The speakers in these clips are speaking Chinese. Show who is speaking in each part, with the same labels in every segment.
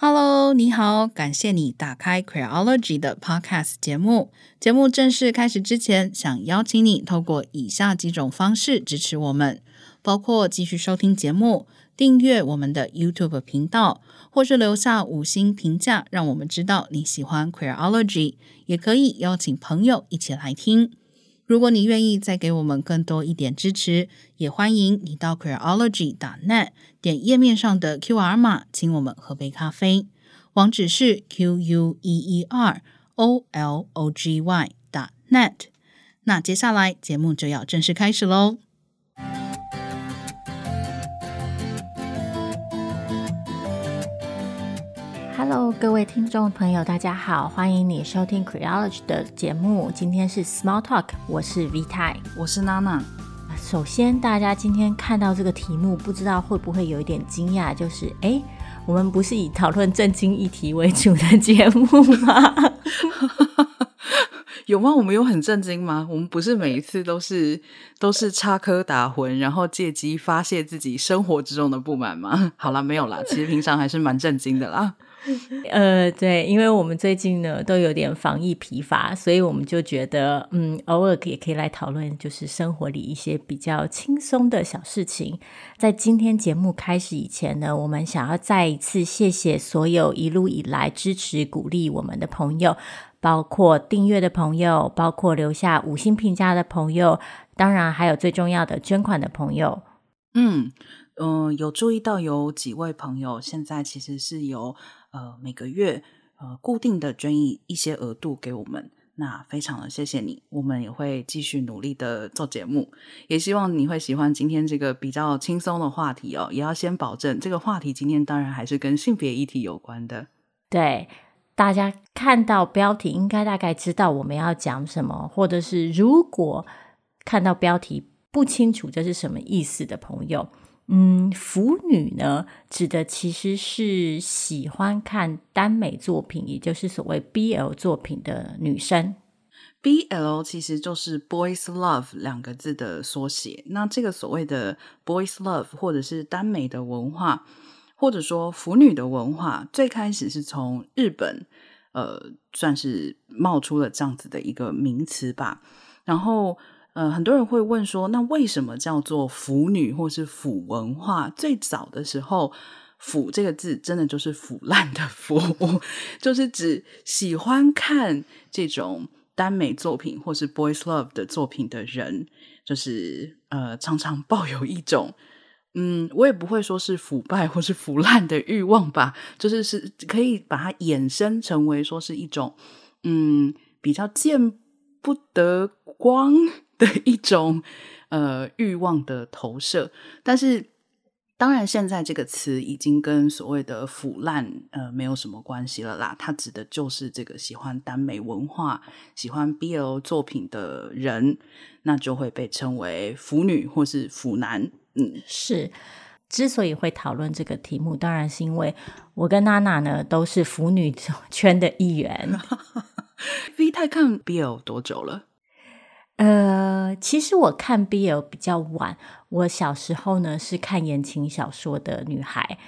Speaker 1: Hello，你好，感谢你打开 Queerology 的 Podcast 节目。节目正式开始之前，想邀请你透过以下几种方式支持我们，包括继续收听节目、订阅我们的 YouTube 频道，或是留下五星评价，让我们知道你喜欢 Queerology。也可以邀请朋友一起来听。如果你愿意再给我们更多一点支持，也欢迎你到 Queerology.net 点页面上的 QR 码，请我们喝杯咖啡。网址是 Q U E E R O L O G Y 打 .net。那接下来节目就要正式开始喽。
Speaker 2: Hello，各位听众朋友，大家好，欢迎你收听 Queerology 的节目。今天是 Small Talk，我是 V 太，
Speaker 1: 我是娜娜。
Speaker 2: 首先，大家今天看到这个题目，不知道会不会有一点惊讶？就是，哎，我们不是以讨论正经议题为主的节目吗？
Speaker 1: 有吗？我们有很震惊吗？我们不是每一次都是都是插科打诨，然后借机发泄自己生活之中的不满吗？好啦，没有啦，其实平常还是蛮震惊的啦。
Speaker 2: 呃，对，因为我们最近呢都有点防疫疲乏，所以我们就觉得，嗯，偶尔也可以来讨论，就是生活里一些比较轻松的小事情。在今天节目开始以前呢，我们想要再一次谢谢所有一路以来支持鼓励我们的朋友，包括订阅的朋友，包括留下五星评价的朋友，当然还有最重要的捐款的朋友。
Speaker 1: 嗯嗯、呃，有注意到有几位朋友现在其实是有。呃，每个月呃固定的捐一一些额度给我们，那非常的谢谢你，我们也会继续努力的做节目，也希望你会喜欢今天这个比较轻松的话题哦。也要先保证这个话题今天当然还是跟性别议题有关的。
Speaker 2: 对，大家看到标题应该大概知道我们要讲什么，或者是如果看到标题不清楚这是什么意思的朋友。嗯，腐女呢，指的其实是喜欢看耽美作品，也就是所谓 BL 作品的女生。
Speaker 1: BL 其实就是 Boys Love 两个字的缩写。那这个所谓的 Boys Love，或者是耽美的文化，或者说腐女的文化，最开始是从日本，呃，算是冒出了这样子的一个名词吧。然后。呃，很多人会问说，那为什么叫做腐女或是腐文化？最早的时候，“腐”这个字真的就是腐烂的“腐”，就是指喜欢看这种耽美作品或是 boys love 的作品的人，就是呃，常常抱有一种，嗯，我也不会说是腐败或是腐烂的欲望吧，就是是可以把它衍生成为说是一种，嗯，比较见不得光。的 一种呃欲望的投射，但是当然，现在这个词已经跟所谓的腐烂呃没有什么关系了啦。它指的就是这个喜欢耽美文化、喜欢 BL 作品的人，那就会被称为腐女或是腐男。嗯，
Speaker 2: 是。之所以会讨论这个题目，当然是因为我跟娜娜呢都是腐女 圈的一员。
Speaker 1: V 太看 BL 多久了？
Speaker 2: 呃，其实我看 BL 比较晚。我小时候呢是看言情小说的女孩，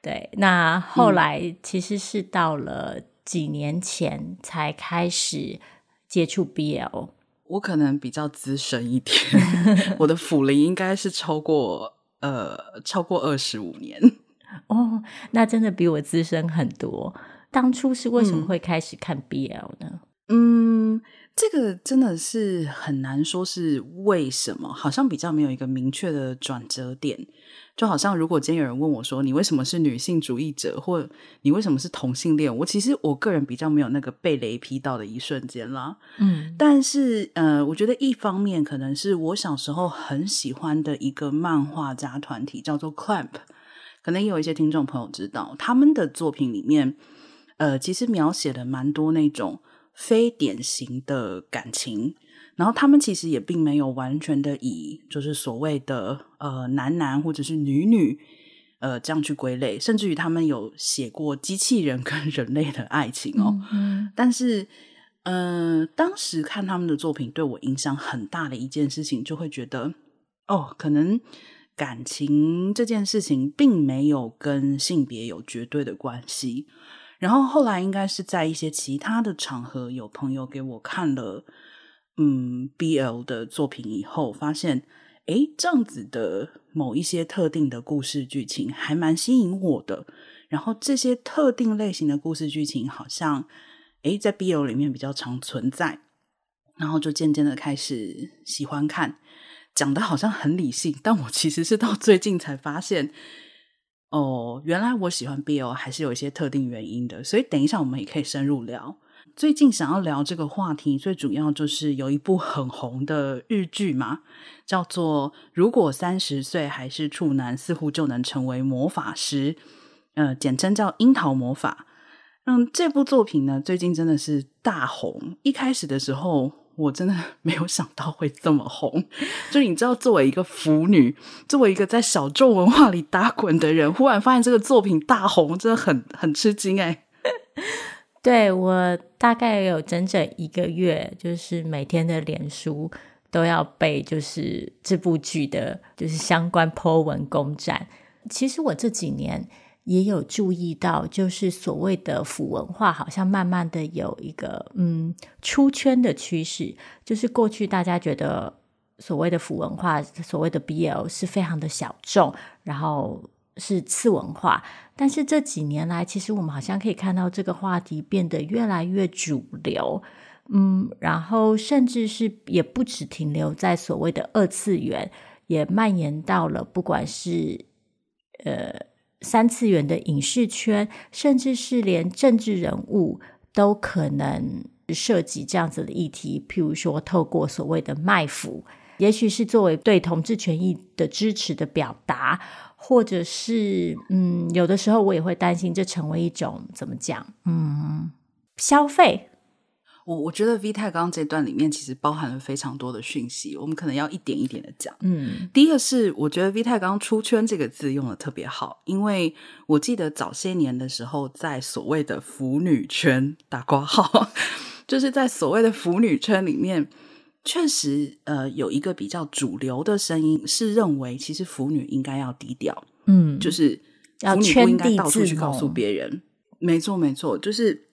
Speaker 2: 对。那后来其实是到了几年前才开始接触 BL。
Speaker 1: 我可能比较资深一点，我的腐龄应该是超过呃超过二十五年。
Speaker 2: 哦，那真的比我资深很多。当初是为什么会开始看 BL 呢？
Speaker 1: 嗯。嗯这个真的是很难说是为什么，好像比较没有一个明确的转折点。就好像如果今天有人问我说：“你为什么是女性主义者？”或“你为什么是同性恋？”我其实我个人比较没有那个被雷劈到的一瞬间啦。
Speaker 2: 嗯，
Speaker 1: 但是呃，我觉得一方面可能是我小时候很喜欢的一个漫画家团体叫做 Clamp，可能也有一些听众朋友知道他们的作品里面，呃，其实描写了蛮多那种。非典型的感情，然后他们其实也并没有完全的以就是所谓的呃男男或者是女女呃这样去归类，甚至于他们有写过机器人跟人类的爱情哦。
Speaker 2: 嗯，
Speaker 1: 但是嗯、呃，当时看他们的作品对我影响很大的一件事情，就会觉得哦，可能感情这件事情并没有跟性别有绝对的关系。然后后来应该是在一些其他的场合，有朋友给我看了嗯 BL 的作品以后，发现诶，这样子的某一些特定的故事剧情还蛮吸引我的。然后这些特定类型的故事剧情好像诶，在 BL 里面比较常存在，然后就渐渐的开始喜欢看。讲的好像很理性，但我其实是到最近才发现，哦，原来我喜欢 BL 还是有一些特定原因的。所以等一下我们也可以深入聊。最近想要聊这个话题，最主要就是有一部很红的日剧嘛，叫做《如果三十岁还是处男，似乎就能成为魔法师》，呃，简称叫《樱桃魔法》。嗯，这部作品呢，最近真的是大红。一开始的时候。我真的 没有想到会这么红，就你知道，作为一个腐女，作为一个在小众文化里打滚的人，忽然发现这个作品大红，真的很很吃惊哎。
Speaker 2: 对，我大概有整整一个月，就是每天的脸书都要被就是这部剧的，就是相关 po 文攻占。其实我这几年。也有注意到，就是所谓的腐文化，好像慢慢的有一个嗯出圈的趋势。就是过去大家觉得所谓的腐文化，所谓的 BL 是非常的小众，然后是次文化。但是这几年来，其实我们好像可以看到这个话题变得越来越主流，嗯，然后甚至是也不只停留在所谓的二次元，也蔓延到了不管是呃。三次元的影视圈，甚至是连政治人物都可能涉及这样子的议题。譬如说，透过所谓的卖腐，也许是作为对同志权益的支持的表达，或者是嗯，有的时候我也会担心，这成为一种怎么讲？嗯，消费。
Speaker 1: 我我觉得 V 太刚刚这段里面其实包含了非常多的讯息，我们可能要一点一点的讲。嗯，第一个是我觉得 V 太刚刚出圈这个字用的特别好，因为我记得早些年的时候，在所谓的腐女圈打括号，就是在所谓的腐女圈里面，确实呃有一个比较主流的声音是认为，其实腐女应该要低调，嗯，就是腐女不应该到处去告诉别人，没错没错，就是。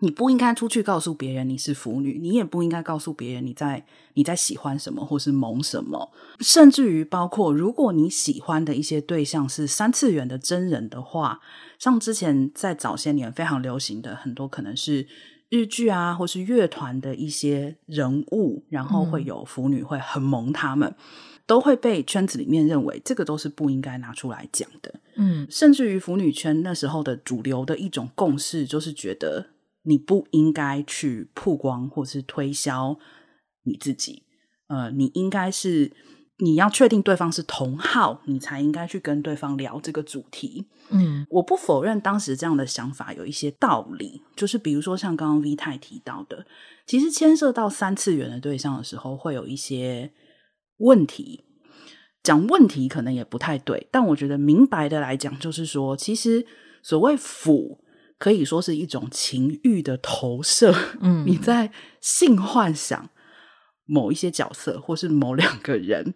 Speaker 1: 你不应该出去告诉别人你是腐女，你也不应该告诉别人你在你在喜欢什么或是萌什么，甚至于包括如果你喜欢的一些对象是三次元的真人的话，像之前在早些年非常流行的很多可能是日剧啊，或是乐团的一些人物，然后会有腐女会很萌他们，嗯、都会被圈子里面认为这个都是不应该拿出来讲的。嗯，甚至于腐女圈那时候的主流的一种共识就是觉得。你不应该去曝光或是推销你自己，呃，你应该是你要确定对方是同好，你才应该去跟对方聊这个主题。嗯，我不否认当时这样的想法有一些道理，就是比如说像刚刚 V 太提到的，其实牵涉到三次元的对象的时候，会有一些问题。讲问题可能也不太对，但我觉得明白的来讲，就是说，其实所谓腐。可以说是一种情欲的投射，嗯，你在性幻想某一些角色，或是某两个人，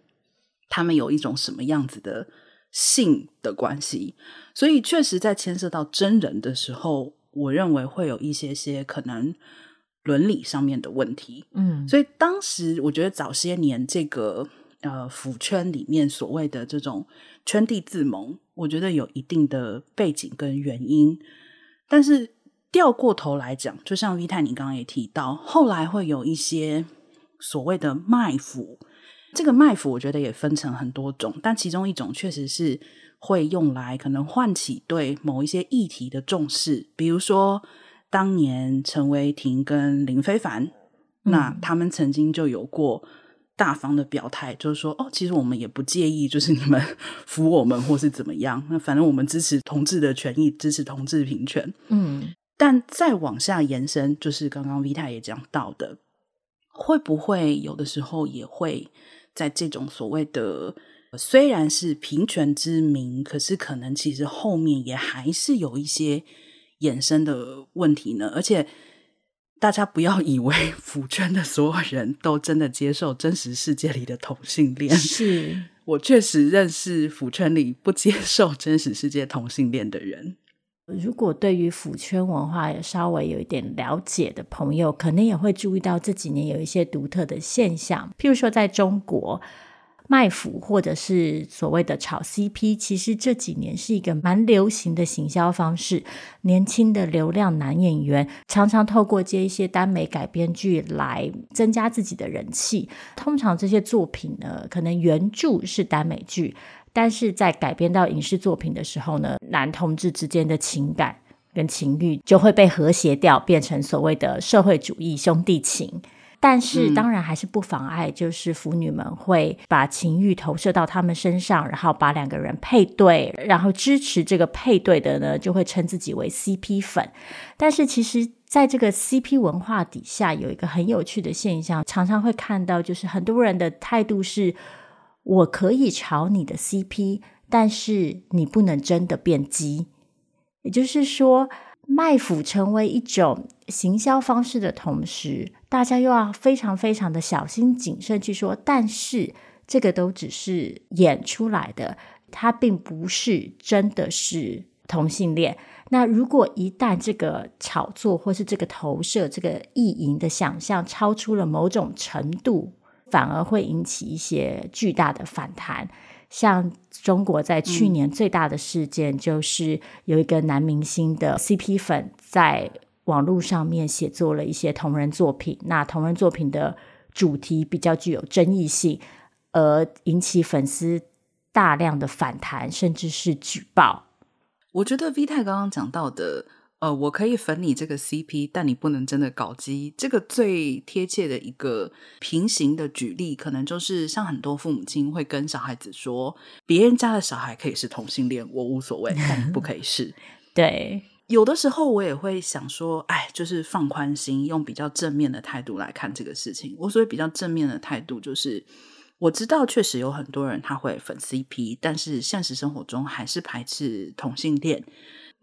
Speaker 1: 他们有一种什么样子的性的关系，所以确实在牵涉到真人的时候，我认为会有一些些可能伦理上面的问题，嗯，所以当时我觉得早些年这个呃腐圈里面所谓的这种圈地自萌，我觉得有一定的背景跟原因。但是掉过头来讲，就像 V 太你刚刚也提到，后来会有一些所谓的卖腐。这个卖腐，我觉得也分成很多种，但其中一种确实是会用来可能唤起对某一些议题的重视，比如说当年陈为廷跟林非凡，嗯、那他们曾经就有过。大方的表态，就是说，哦，其实我们也不介意，就是你们 服我们或是怎么样，那反正我们支持同志的权益，支持同志平权。嗯，但再往下延伸，就是刚刚 Vita 也讲到的，会不会有的时候也会在这种所谓的虽然是平权之名，可是可能其实后面也还是有一些衍生的问题呢？而且。大家不要以为 腐圈的所有人都真的接受真实世界里的同性恋。
Speaker 2: 是，
Speaker 1: 我确实认识腐圈里不接受真实世界同性恋的人。
Speaker 2: 如果对于腐圈文化也稍微有一点了解的朋友，可能也会注意到这几年有一些独特的现象，譬如说在中国。卖腐或者是所谓的炒 CP，其实这几年是一个蛮流行的行销方式。年轻的流量男演员常常透过接一些耽美改编剧来增加自己的人气。通常这些作品呢，可能原著是耽美剧，但是在改编到影视作品的时候呢，男同志之间的情感跟情欲就会被和谐掉，变成所谓的社会主义兄弟情。但是当然还是不妨碍，就是腐女们会把情欲投射到他们身上，然后把两个人配对，然后支持这个配对的呢，就会称自己为 CP 粉。但是其实，在这个 CP 文化底下，有一个很有趣的现象，常常会看到，就是很多人的态度是：我可以炒你的 CP，但是你不能真的变鸡。也就是说，卖腐成为一种行销方式的同时，大家又要非常非常的小心谨慎去说，但是这个都只是演出来的，它并不是真的是同性恋。那如果一旦这个炒作或是这个投射、这个意淫的想象超出了某种程度，反而会引起一些巨大的反弹。像中国在去年最大的事件，就是有一个男明星的 CP 粉在。网络上面写作了一些同人作品，那同人作品的主题比较具有争议性，而引起粉丝大量的反弹，甚至是举报。
Speaker 1: 我觉得 V 太刚刚讲到的，呃，我可以粉你这个 CP，但你不能真的搞基。这个最贴切的一个平行的举例，可能就是像很多父母亲会跟小孩子说，别人家的小孩可以是同性恋，我无所谓，但你不可以是。
Speaker 2: 对。
Speaker 1: 有的时候我也会想说，哎，就是放宽心，用比较正面的态度来看这个事情。我所谓比较正面的态度，就是我知道确实有很多人他会粉 CP，但是现实生活中还是排斥同性恋。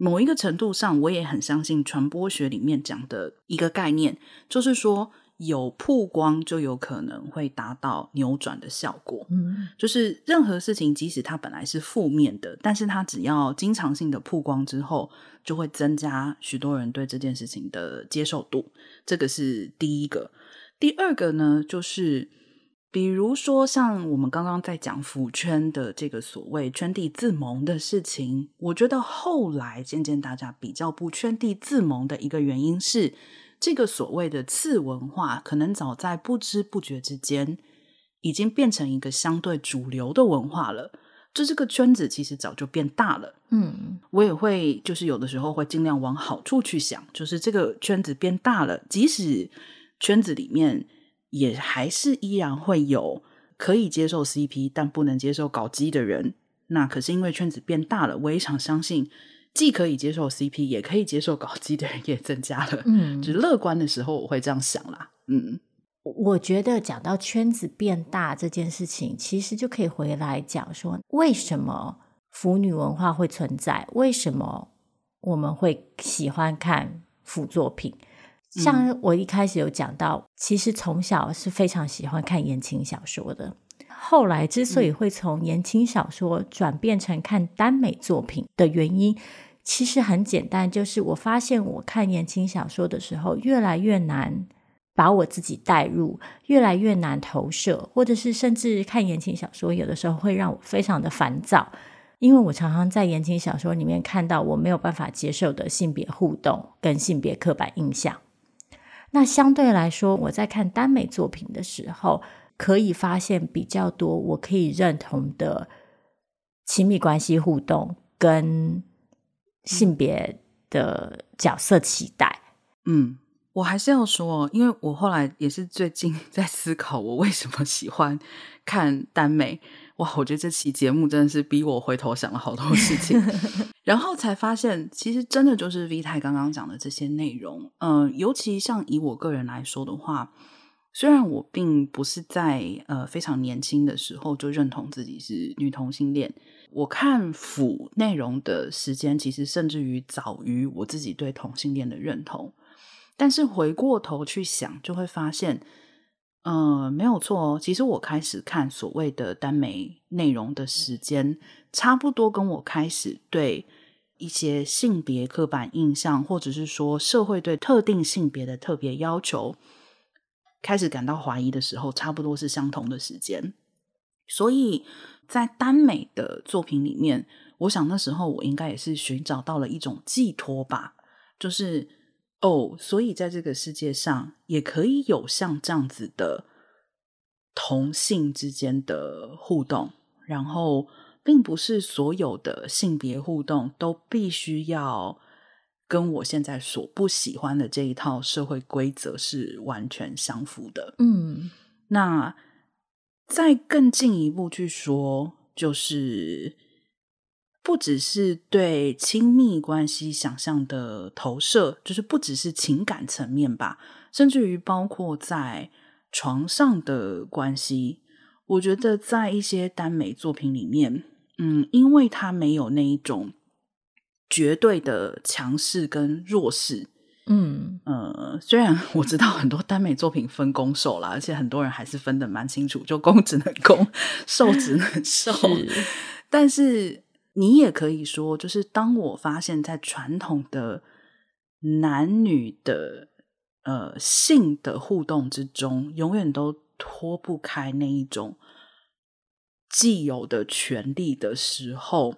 Speaker 1: 某一个程度上，我也很相信传播学里面讲的一个概念，就是说。有曝光就有可能会达到扭转的效果。嗯，就是任何事情，即使它本来是负面的，但是它只要经常性的曝光之后，就会增加许多人对这件事情的接受度。这个是第一个。第二个呢，就是比如说像我们刚刚在讲腐圈的这个所谓圈地自萌的事情，我觉得后来渐渐大家比较不圈地自萌的一个原因是。这个所谓的次文化，可能早在不知不觉之间，已经变成一个相对主流的文化了。就这个圈子其实早就变大了。嗯，我也会，就是有的时候会尽量往好处去想，就是这个圈子变大了，即使圈子里面也还是依然会有可以接受 CP，但不能接受搞基的人。那可是因为圈子变大了，我也想相信。既可以接受 CP，也可以接受搞基的人也增加了。嗯，就是乐观的时候，我会这样想啦。嗯，
Speaker 2: 我觉得讲到圈子变大这件事情，其实就可以回来讲说，为什么腐女文化会存在？为什么我们会喜欢看腐作品？像我一开始有讲到，其实从小是非常喜欢看言情小说的。后来之所以会从言情小说转变成看耽美作品的原因，其实很简单，就是我发现我看言情小说的时候，越来越难把我自己带入，越来越难投射，或者是甚至看言情小说有的时候会让我非常的烦躁，因为我常常在言情小说里面看到我没有办法接受的性别互动跟性别刻板印象。那相对来说，我在看耽美作品的时候，可以发现比较多我可以认同的亲密关系互动跟性别的角色期待。
Speaker 1: 嗯，我还是要说，因为我后来也是最近 在思考，我为什么喜欢看耽美。哇，我觉得这期节目真的是逼我回头想了好多事情，然后才发现，其实真的就是 V 太刚刚讲的这些内容。嗯、呃，尤其像以我个人来说的话。虽然我并不是在呃非常年轻的时候就认同自己是女同性恋，我看腐内容的时间其实甚至于早于我自己对同性恋的认同。但是回过头去想，就会发现嗯，没有错哦。其实我开始看所谓的耽美内容的时间，差不多跟我开始对一些性别刻板印象，或者是说社会对特定性别的特别要求，开始感到怀疑的时候，差不多是相同的时间。所以在耽美的作品里面，我想那时候我应该也是寻找到了一种寄托吧，就是。哦，所以在这个世界上也可以有像这样子的同性之间的互动，然后并不是所有的性别互动都必须要跟我现在所不喜欢的这一套社会规则是完全相符的。
Speaker 2: 嗯，
Speaker 1: 那再更进一步去说，就是。不只是对亲密关系想象的投射，就是不只是情感层面吧，甚至于包括在床上的关系。我觉得在一些耽美作品里面，嗯，因为它没有那一种绝对的强势跟弱势，
Speaker 2: 嗯
Speaker 1: 呃，虽然 我知道很多耽美作品分攻受啦，而且很多人还是分得蛮清楚，就攻 只能攻，受只能受，
Speaker 2: 是
Speaker 1: 但是。你也可以说，就是当我发现，在传统的男女的呃性的互动之中，永远都脱不开那一种既有的权利的时候，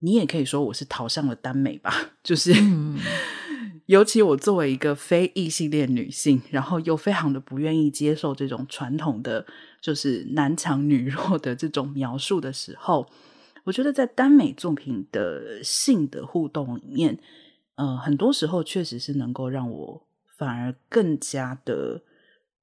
Speaker 1: 你也可以说我是逃向了耽美吧。就是，
Speaker 2: 嗯、
Speaker 1: 尤其我作为一个非异性恋女性，然后又非常的不愿意接受这种传统的就是男强女弱的这种描述的时候。我觉得在耽美作品的性的互动里面，呃，很多时候确实是能够让我反而更加的，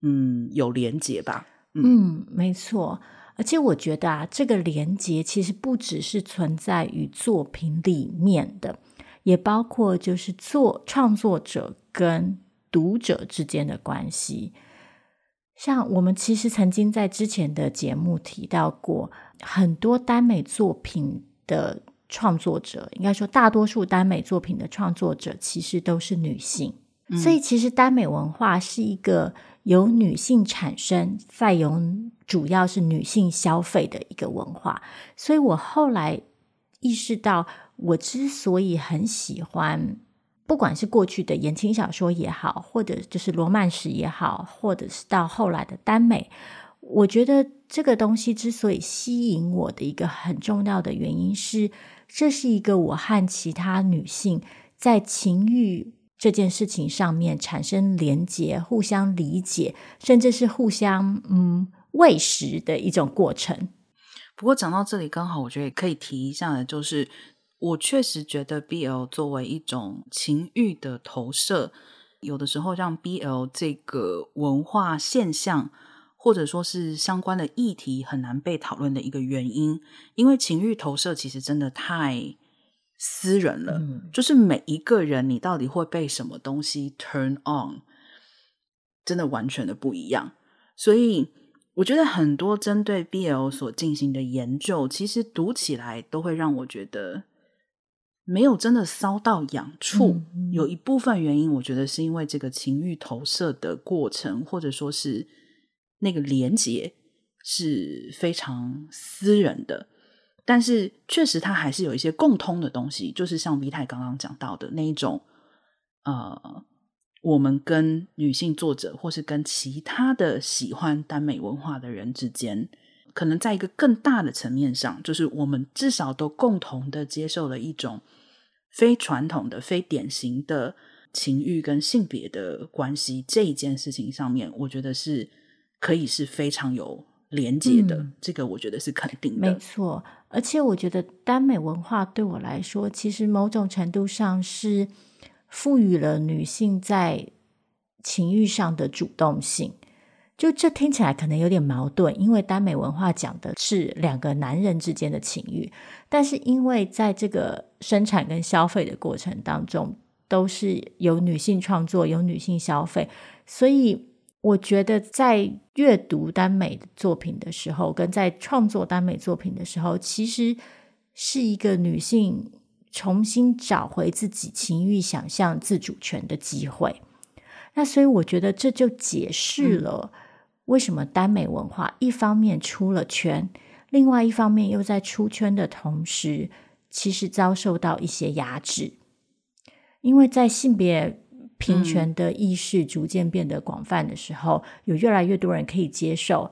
Speaker 1: 嗯，有连结吧。
Speaker 2: 嗯，嗯，没错。而且我觉得啊，这个连结其实不只是存在于作品里面的，也包括就是作创作者跟读者之间的关系。像我们其实曾经在之前的节目提到过，很多耽美作品的创作者，应该说大多数耽美作品的创作者其实都是女性，嗯、所以其实耽美文化是一个由女性产生，再由主要是女性消费的一个文化。所以我后来意识到，我之所以很喜欢。不管是过去的言情小说也好，或者就是罗曼史也好，或者是到后来的耽美，我觉得这个东西之所以吸引我的一个很重要的原因是，这是一个我和其他女性在情欲这件事情上面产生连结、互相理解，甚至是互相嗯喂食的一种过程。
Speaker 1: 不过讲到这里，刚好我觉得也可以提一下的，就是。我确实觉得 BL 作为一种情欲的投射，有的时候让 BL 这个文化现象，或者说是相关的议题很难被讨论的一个原因，因为情欲投射其实真的太私人了，嗯、就是每一个人你到底会被什么东西 turn on，真的完全的不一样。所以我觉得很多针对 BL 所进行的研究，其实读起来都会让我觉得。没有真的骚到痒处，有一部分原因，我觉得是因为这个情欲投射的过程，或者说是那个连接是非常私人的。但是确实，它还是有一些共通的东西，就是像 V 太刚刚讲到的那一种，呃，我们跟女性作者，或是跟其他的喜欢耽美文化的人之间。可能在一个更大的层面上，就是我们至少都共同的接受了一种非传统的、非典型的情欲跟性别的关系这一件事情上面，我觉得是可以是非常有连结的。嗯、这个我觉得是肯定的，
Speaker 2: 没错。而且我觉得耽美文化对我来说，其实某种程度上是赋予了女性在情欲上的主动性。就这听起来可能有点矛盾，因为耽美文化讲的是两个男人之间的情欲，但是因为在这个生产跟消费的过程当中，都是由女性创作、由女性消费，所以我觉得在阅读耽美作品的时候，跟在创作耽美作品的时候，其实是一个女性重新找回自己情欲想象自主权的机会。那所以我觉得这就解释了为什么耽美文化一方面出了圈，另外一方面又在出圈的同时，其实遭受到一些压制？因为在性别平权的意识逐渐变得广泛的时候，嗯、有越来越多人可以接受，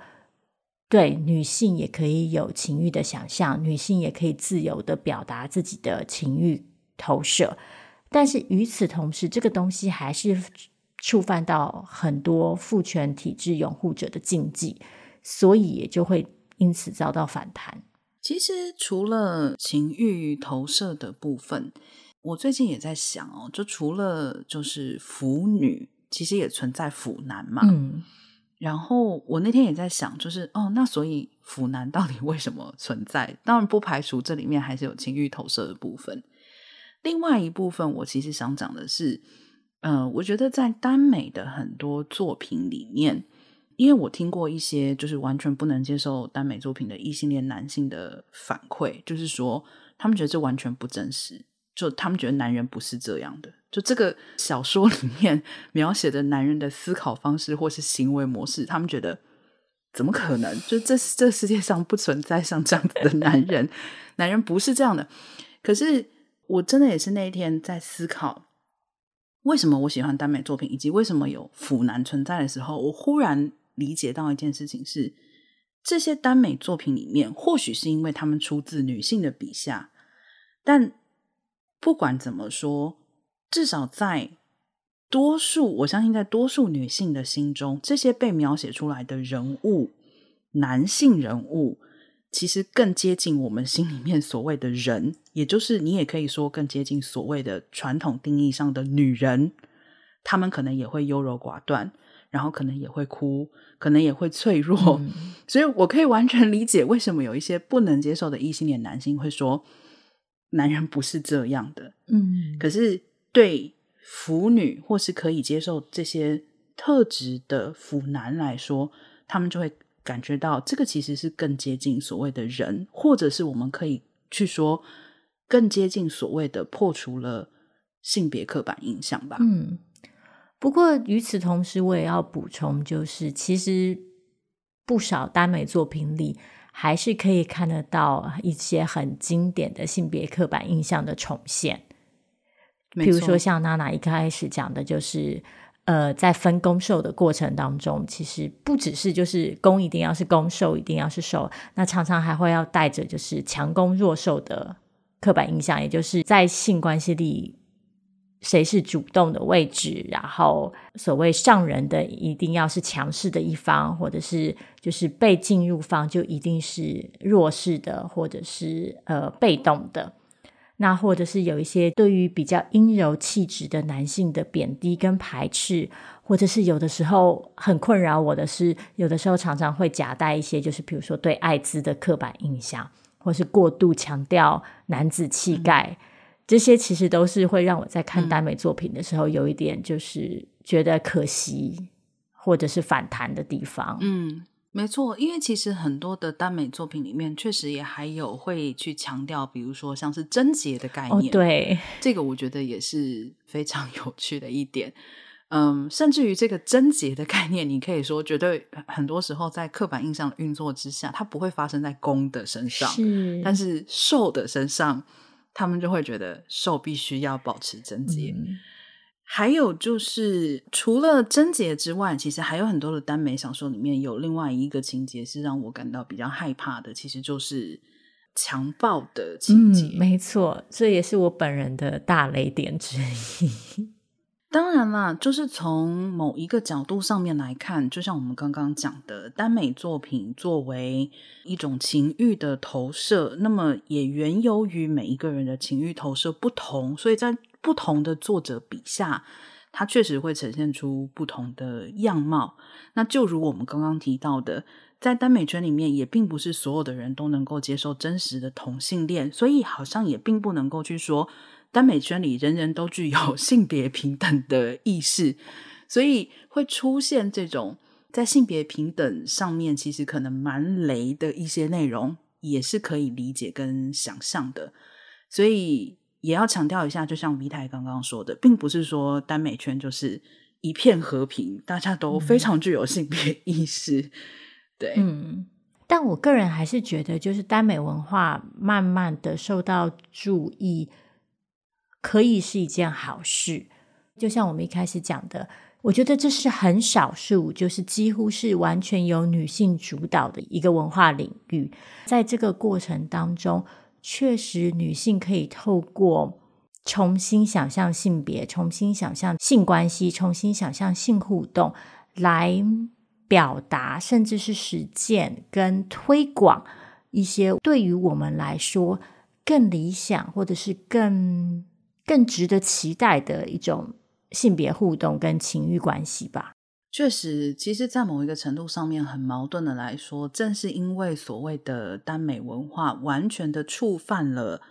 Speaker 2: 对女性也可以有情欲的想象，女性也可以自由的表达自己的情欲投射。但是与此同时，这个东西还是触犯到很多父权体制拥护者的禁忌，所以也就会因此遭到反弹。
Speaker 1: 其实除了情欲投射的部分，我最近也在想哦，就除了就是腐女，其实也存在腐男嘛。
Speaker 2: 嗯，
Speaker 1: 然后我那天也在想，就是哦，那所以腐男到底为什么存在？当然不排除这里面还是有情欲投射的部分。另外一部分，我其实想讲的是，呃，我觉得在耽美的很多作品里面，因为我听过一些就是完全不能接受耽美作品的异性恋男性的反馈，就是说他们觉得这完全不真实，就他们觉得男人不是这样的，就这个小说里面描写的男人的思考方式或是行为模式，他们觉得怎么可能？就这这世界上不存在像这样子的男人，男人不是这样的，可是。我真的也是那一天在思考，为什么我喜欢耽美作品，以及为什么有腐男存在的时候，我忽然理解到一件事情是：这些耽美作品里面，或许是因为他们出自女性的笔下，但不管怎么说，至少在多数，我相信在多数女性的心中，这些被描写出来的人物，男性人物。其实更接近我们心里面所谓的人，也就是你也可以说更接近所谓的传统定义上的女人。她们可能也会优柔寡断，然后可能也会哭，可能也会脆弱。嗯。所以我可以完全理解为什么有一些不能接受的异性恋男性会说，男人不是这样的。
Speaker 2: 嗯，
Speaker 1: 可是对腐女或是可以接受这些特质的腐男来说，他们就会。感觉到这个其实是更接近所谓的人，或者是我们可以去说更接近所谓的破除了性别刻板印象吧。
Speaker 2: 嗯，不过与此同时，我也要补充，就是其实不少耽美作品里还是可以看得到一些很经典的性别刻板印象的重现，譬如说像娜娜一开始讲的，就是。呃，在分攻受的过程当中，其实不只是就是攻一定要是攻，受一定要是受，那常常还会要带着就是强攻弱受的刻板印象，也就是在性关系里谁是主动的位置，然后所谓上人的一定要是强势的一方，或者是就是被进入方就一定是弱势的，或者是呃被动的。那或者是有一些对于比较阴柔气质的男性的贬低跟排斥，或者是有的时候很困扰我的是，有的时候常常会夹带一些，就是比如说对艾滋的刻板印象，或是过度强调男子气概，嗯、这些其实都是会让我在看耽美作品的时候有一点就是觉得可惜，或者是反弹的地方。
Speaker 1: 嗯。没错，因为其实很多的耽美作品里面，确实也还有会去强调，比如说像是贞洁的概念。
Speaker 2: 哦，对，
Speaker 1: 这个我觉得也是非常有趣的一点。嗯，甚至于这个贞洁的概念，你可以说，绝对很多时候在刻板印象运作之下，它不会发生在公的身上，
Speaker 2: 是，
Speaker 1: 但是受的身上，他们就会觉得受必须要保持贞洁。嗯还有就是，除了贞洁之外，其实还有很多的耽美小说里面有另外一个情节是让我感到比较害怕的，其实就是强暴的情节。
Speaker 2: 嗯，没错，这也是我本人的大雷点之一。
Speaker 1: 当然啦，就是从某一个角度上面来看，就像我们刚刚讲的，耽美作品作为一种情欲的投射，那么也缘由于每一个人的情欲投射不同，所以在不同的作者笔下，它确实会呈现出不同的样貌。那就如我们刚刚提到的，在耽美圈里面，也并不是所有的人都能够接受真实的同性恋，所以好像也并不能够去说耽美圈里人人都具有 性别平等的意识，所以会出现这种在性别平等上面其实可能蛮雷的一些内容，也是可以理解跟想象的。所以。也要强调一下，就像 V 太刚刚说的，并不是说耽美圈就是一片和平，大家都非常具有性别意识。嗯、对，
Speaker 2: 嗯，但我个人还是觉得，就是耽美文化慢慢的受到注意，可以是一件好事。就像我们一开始讲的。我觉得这是很少数，就是几乎是完全由女性主导的一个文化领域。在这个过程当中，确实女性可以透过重新想象性别、重新想象性关系、重新想象性互动，来表达，甚至是实践跟推广一些对于我们来说更理想，或者是更更值得期待的一种。性别互动跟情欲关系吧，
Speaker 1: 确实，其实，在某一个程度上面，很矛盾的来说，正是因为所谓的耽美文化完全的触犯了，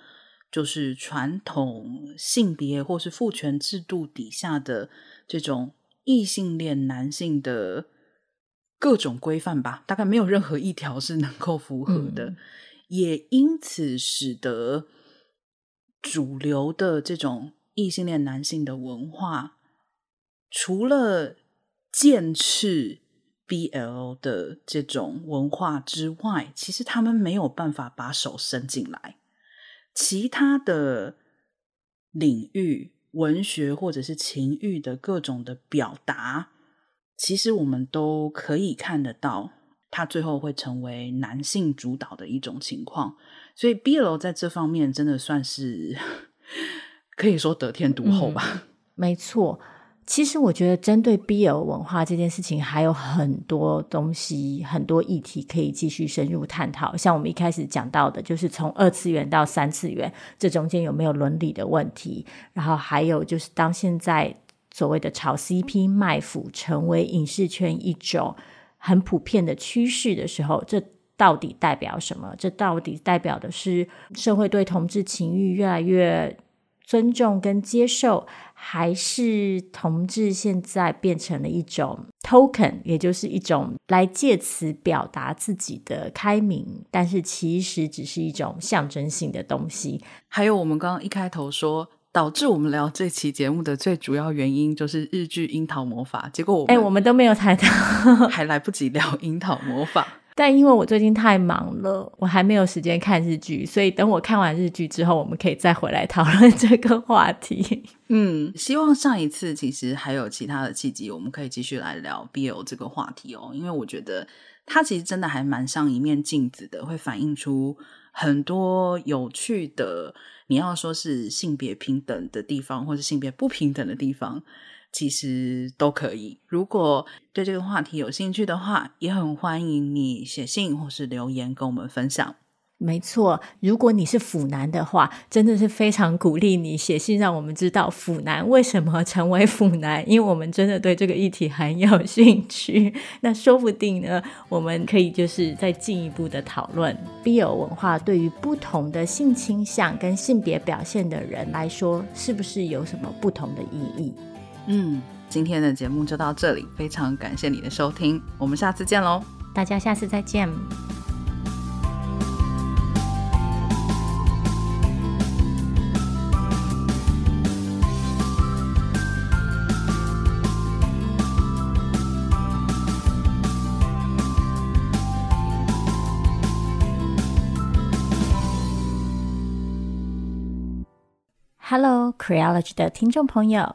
Speaker 1: 就是传统性别或是父权制度底下的这种异性恋男性的各种规范吧，大概没有任何一条是能够符合的，嗯、也因此使得主流的这种。异性恋男性的文化，除了剑斥 BL 的这种文化之外，其实他们没有办法把手伸进来。其他的领域，文学或者是情欲的各种的表达，其实我们都可以看得到，它最后会成为男性主导的一种情况。所以 BL 在这方面真的算是。可以说得天独厚吧。
Speaker 2: 没错。其实我觉得，针对 BL 文化这件事情，还有很多东西、很多议题可以继续深入探讨。像我们一开始讲到的，就是从二次元到三次元，这中间有没有伦理的问题？然后还有就是，当现在所谓的炒 CP 卖腐成为影视圈一种很普遍的趋势的时候，这到底代表什么？这到底代表的是社会对同志情欲越来越尊重跟接受，还是同志现在变成了一种 token，也就是一种来借此表达自己的开明，但是其实只是一种象征性的东西。
Speaker 1: 还有我们刚刚一开头说，导致我们聊这期节目的最主要原因就是日剧《樱桃魔法》，结果我们
Speaker 2: 哎，我们都没有谈到，
Speaker 1: 还来不及聊《樱桃魔法》。
Speaker 2: 但因为我最近太忙了，我还没有时间看日剧，所以等我看完日剧之后，我们可以再回来讨论 这个话题。
Speaker 1: 嗯，希望上一次其实还有其他的契机，我们可以继续来聊 BL 这个话题哦。因为我觉得它其实真的还蛮像一面镜子的，会反映出很多有趣的，你要说是性别平等的地方，或是性别不平等的地方。其实都可以。如果对这个话题有兴趣的话，也很欢迎你写信或是留言跟我们分享。
Speaker 2: 没错，如果你是腐男的话，真的是非常鼓励你写信，让我们知道腐男为什么成为腐男，因为我们真的对这个议题很有兴趣。那说不定呢，我们可以就是再进一步的讨论 BL 文化对于不同的性倾向跟性别表现的人来说，是不是有什么不同的意义？
Speaker 1: 嗯，今天的节目就到这里，非常感谢你的收听，我们下次见喽，
Speaker 2: 大家下次再见。Hello，Creology 的听众朋友。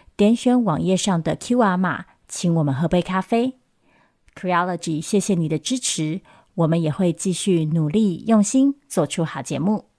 Speaker 2: 点选网页上的 QR 码，请我们喝杯咖啡。Creology，谢谢你的支持，我们也会继续努力用心做出好节目。